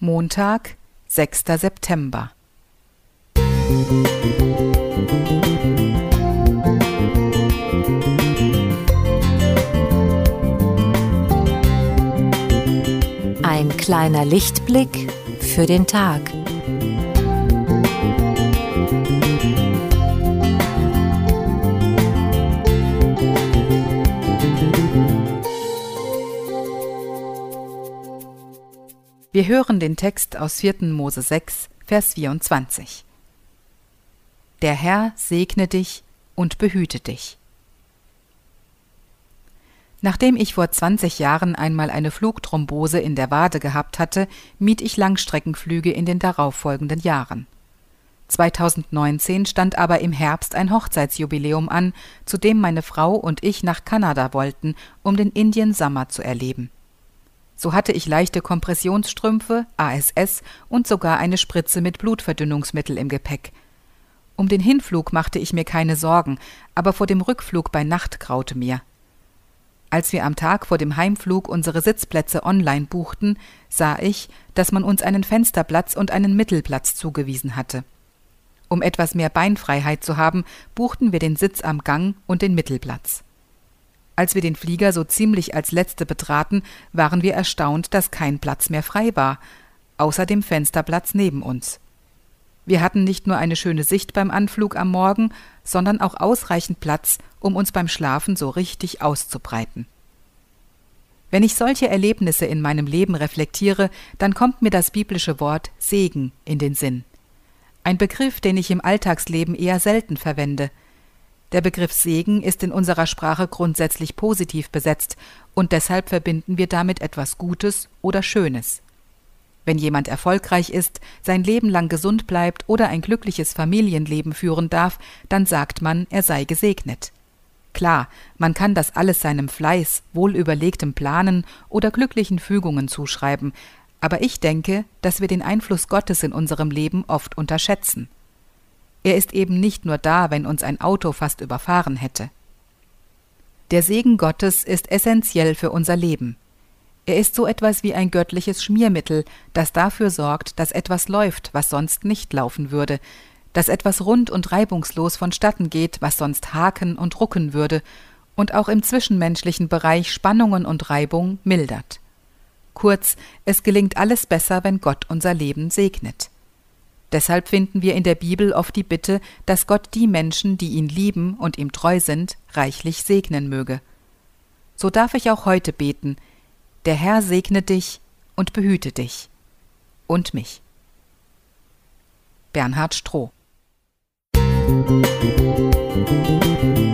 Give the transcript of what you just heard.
Montag, 6. September. Ein kleiner Lichtblick für den Tag. Wir hören den Text aus 4. Mose 6, Vers 24. Der Herr segne dich und behüte dich. Nachdem ich vor 20 Jahren einmal eine Flugthrombose in der Wade gehabt hatte, mied ich Langstreckenflüge in den darauffolgenden Jahren. 2019 stand aber im Herbst ein Hochzeitsjubiläum an, zu dem meine Frau und ich nach Kanada wollten, um den Indian Summer zu erleben. So hatte ich leichte Kompressionsstrümpfe, ASS und sogar eine Spritze mit Blutverdünnungsmittel im Gepäck. Um den Hinflug machte ich mir keine Sorgen, aber vor dem Rückflug bei Nacht graute mir. Als wir am Tag vor dem Heimflug unsere Sitzplätze online buchten, sah ich, dass man uns einen Fensterplatz und einen Mittelplatz zugewiesen hatte. Um etwas mehr Beinfreiheit zu haben, buchten wir den Sitz am Gang und den Mittelplatz. Als wir den Flieger so ziemlich als letzte betraten, waren wir erstaunt, dass kein Platz mehr frei war, außer dem Fensterplatz neben uns. Wir hatten nicht nur eine schöne Sicht beim Anflug am Morgen, sondern auch ausreichend Platz, um uns beim Schlafen so richtig auszubreiten. Wenn ich solche Erlebnisse in meinem Leben reflektiere, dann kommt mir das biblische Wort Segen in den Sinn. Ein Begriff, den ich im Alltagsleben eher selten verwende – der Begriff Segen ist in unserer Sprache grundsätzlich positiv besetzt und deshalb verbinden wir damit etwas Gutes oder Schönes. Wenn jemand erfolgreich ist, sein Leben lang gesund bleibt oder ein glückliches Familienleben führen darf, dann sagt man, er sei gesegnet. Klar, man kann das alles seinem Fleiß, wohlüberlegtem Planen oder glücklichen Fügungen zuschreiben, aber ich denke, dass wir den Einfluss Gottes in unserem Leben oft unterschätzen. Er ist eben nicht nur da, wenn uns ein Auto fast überfahren hätte. Der Segen Gottes ist essentiell für unser Leben. Er ist so etwas wie ein göttliches Schmiermittel, das dafür sorgt, dass etwas läuft, was sonst nicht laufen würde, dass etwas rund und reibungslos vonstatten geht, was sonst haken und rucken würde, und auch im zwischenmenschlichen Bereich Spannungen und Reibung mildert. Kurz, es gelingt alles besser, wenn Gott unser Leben segnet. Deshalb finden wir in der Bibel oft die Bitte, dass Gott die Menschen, die ihn lieben und ihm treu sind, reichlich segnen möge. So darf ich auch heute beten, der Herr segne dich und behüte dich und mich. Bernhard Stroh Musik